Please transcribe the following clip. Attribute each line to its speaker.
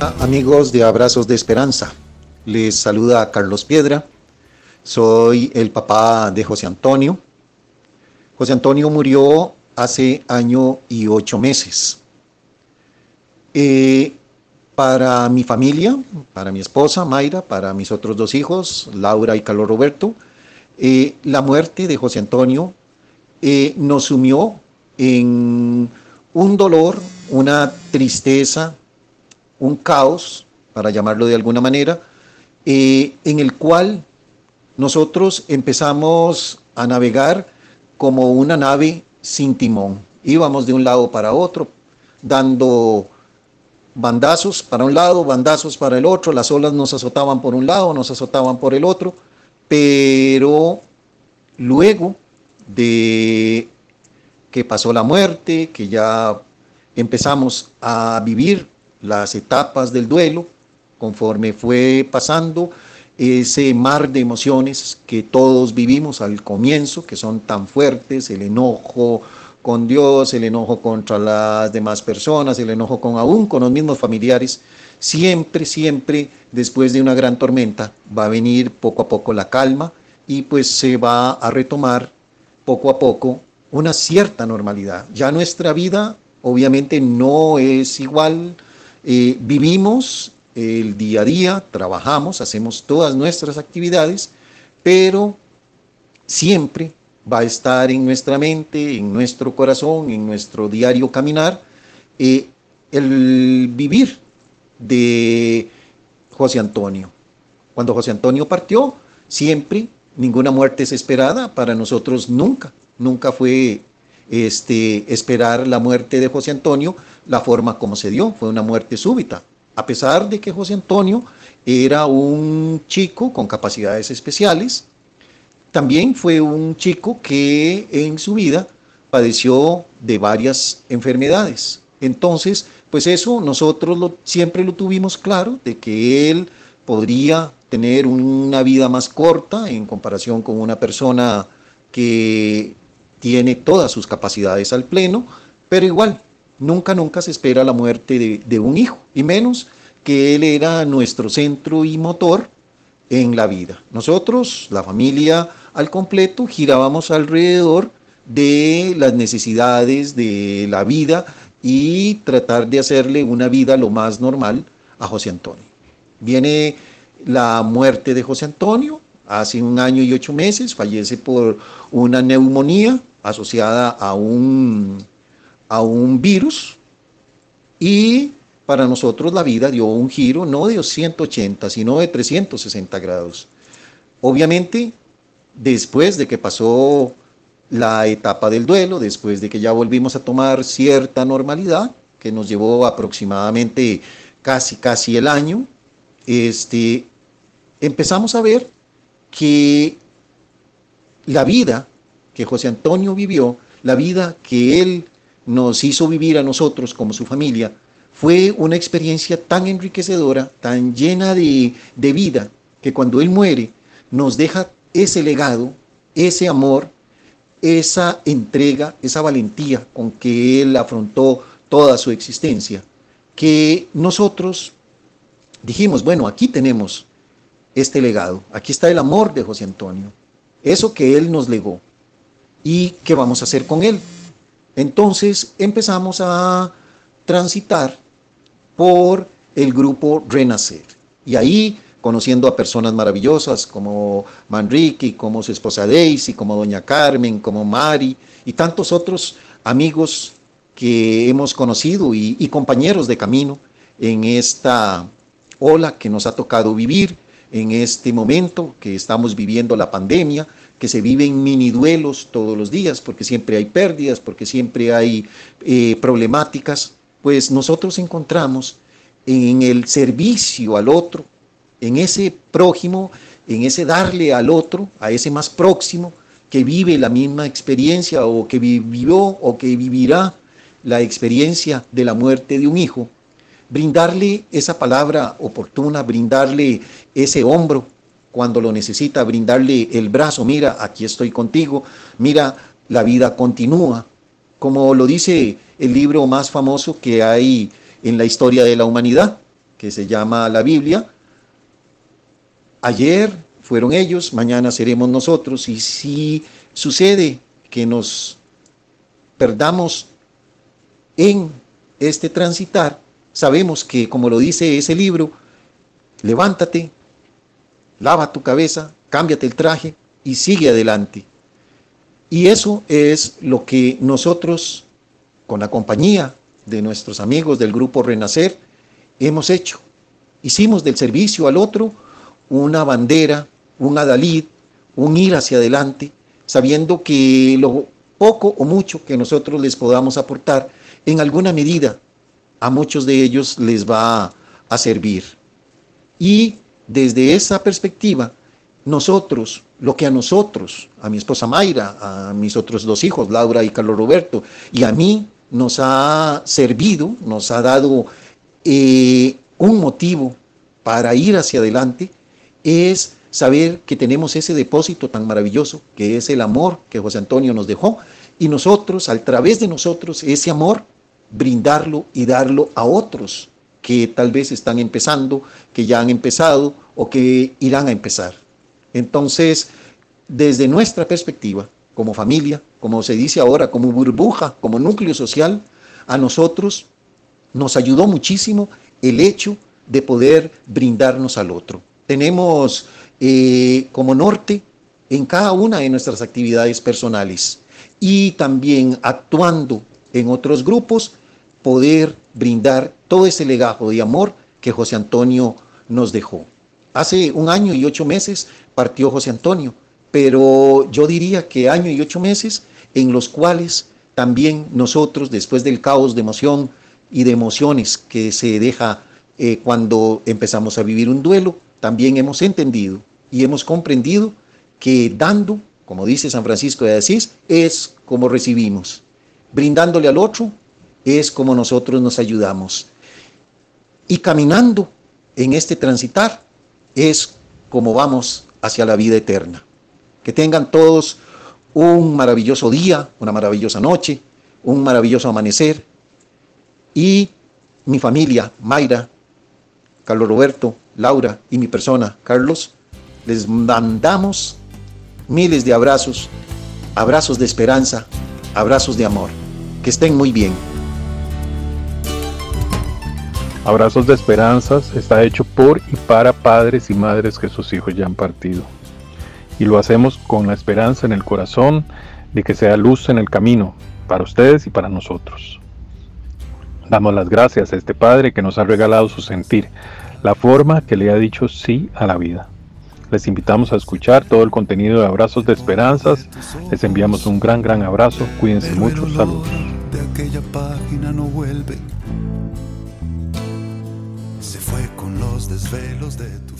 Speaker 1: Amigos de Abrazos de Esperanza, les saluda Carlos Piedra. Soy el papá de José Antonio. José Antonio murió hace año y ocho meses. Eh, para mi familia, para mi esposa Mayra, para mis otros dos hijos, Laura y Carlos Roberto, eh, la muerte de José Antonio eh, nos sumió en un dolor, una tristeza, un caos, para llamarlo de alguna manera, en el cual nosotros empezamos a navegar como una nave sin timón. Íbamos de un lado para otro, dando bandazos para un lado, bandazos para el otro, las olas nos azotaban por un lado, nos azotaban por el otro, pero luego de que pasó la muerte, que ya empezamos a vivir las etapas del duelo, conforme fue pasando ese mar de emociones que todos vivimos al comienzo, que son tan fuertes, el enojo con Dios, el enojo contra las demás personas, el enojo con aún con los mismos familiares, siempre, siempre después de una gran tormenta va a venir poco a poco la calma y pues se va a retomar poco a poco una cierta normalidad. Ya nuestra vida obviamente no es igual, vivimos el día a día, trabajamos, hacemos todas nuestras actividades, pero siempre va a estar en nuestra mente, en nuestro corazón, en nuestro diario caminar, eh, el vivir de José Antonio. Cuando José Antonio partió, siempre, ninguna muerte es esperada, para nosotros nunca, nunca fue este, esperar la muerte de José Antonio, la forma como se dio, fue una muerte súbita. A pesar de que José Antonio era un chico con capacidades especiales, también fue un chico que en su vida padeció de varias enfermedades. Entonces, pues eso nosotros siempre lo tuvimos claro, de que él podría tener una vida más corta en comparación con una persona que tiene todas sus capacidades al pleno, pero igual, nunca, nunca se espera la muerte de, un hijo, y menos que él era nuestro centro y motor en la vida. Nosotros, la familia al completo, girábamos alrededor de las necesidades de la vida y tratar de hacerle una vida lo más normal a José Antonio. Viene la muerte de José Antonio, hace un año y ocho meses, fallece por una neumonía asociada a un, a un virus y para nosotros la vida dio un giro no de 180, sino de 360 grados. Obviamente, después de que pasó la etapa del duelo, después de que ya volvimos a tomar cierta normalidad, que nos llevó aproximadamente casi, casi el año, este, empezamos a ver que la vida que José Antonio vivió, la vida que él nos hizo vivir a nosotros como su familia, fue una experiencia tan enriquecedora, tan llena de, vida, que cuando Él muere nos deja ese legado, ese amor, esa entrega, esa valentía con que Él afrontó toda su existencia, que nosotros dijimos, bueno, aquí tenemos este legado, aquí está el amor de José Antonio, eso que Él nos legó. ¿Y qué vamos a hacer con Él? Entonces empezamos a transitar por el grupo Renacer. Y ahí, conociendo a personas maravillosas como Manrique, como su esposa Daisy, como Doña Carmen, como Mari y tantos otros amigos que hemos conocido y, y compañeros de camino en esta ola que nos ha tocado vivir, en este momento que estamos viviendo la pandemia, que se viven mini duelos todos los días, porque siempre hay pérdidas, porque siempre hay eh, problemáticas pues nosotros encontramos en el servicio al otro, en ese prójimo, en ese darle al otro, a ese más próximo, que vive la misma experiencia o que vivió o que vivirá la experiencia de la muerte de un hijo, brindarle esa palabra oportuna, brindarle ese hombro cuando lo necesita, brindarle el brazo, mira, aquí estoy contigo, mira, la vida continúa, como lo dice el libro más famoso que hay en la historia de la humanidad, que se llama la Biblia. Ayer fueron ellos, mañana seremos nosotros. Y si sucede que nos perdamos en este transitar, sabemos que, como lo dice ese libro, levántate, lava tu cabeza, cámbiate el traje y sigue adelante. Y eso es lo que nosotros, con la compañía de nuestros amigos del grupo Renacer, hemos hecho. Hicimos del servicio al otro una bandera, un adalid, un ir hacia adelante, sabiendo que lo poco o mucho que nosotros les podamos aportar, en alguna medida a muchos de ellos les va a servir. Y desde esa perspectiva, nosotros, lo que a nosotros, a mi esposa Mayra, a mis otros dos hijos, Laura y Carlos Roberto, y a mí nos ha servido, nos ha dado eh, un motivo para ir hacia adelante, es saber que tenemos ese depósito tan maravilloso, que es el amor que José Antonio nos dejó, y nosotros, a través de nosotros, ese amor, brindarlo y darlo a otros que tal vez están empezando, que ya han empezado o que irán a empezar. Entonces, desde nuestra perspectiva, como familia, como se dice ahora, como burbuja, como núcleo social, a nosotros nos ayudó muchísimo el hecho de poder brindarnos al otro. Tenemos eh, como norte en cada una de nuestras actividades personales y también actuando en otros grupos, poder brindar todo ese legajo de amor que José Antonio nos dejó. Hace un año y ocho meses partió José Antonio, pero yo diría que año y ocho meses en los cuales también nosotros, después del caos de emoción y de emociones que se deja eh, cuando empezamos a vivir un duelo, también hemos entendido y hemos comprendido que dando, como dice San Francisco de Asís, es como recibimos. Brindándole al otro es como nosotros nos ayudamos. Y caminando en este transitar es como vamos hacia la vida eterna. Que tengan todos un maravilloso día, una maravillosa noche, un maravilloso amanecer. Y mi familia, Mayra, Carlos Roberto, Laura y mi persona, Carlos, les mandamos miles de abrazos, abrazos de esperanza, abrazos de amor. Que estén muy bien.
Speaker 2: Abrazos de Esperanzas está hecho por y para padres y madres que sus hijos ya han partido. Y lo hacemos con la esperanza en el corazón de que sea luz en el camino para ustedes y para nosotros. Damos las gracias a este Padre que nos ha regalado su sentir, la forma que le ha dicho sí a la vida. Les invitamos a escuchar todo el contenido de Abrazos de Esperanzas. Les enviamos un gran, gran abrazo. Cuídense mucho. Saludos. Los desvelos de tu.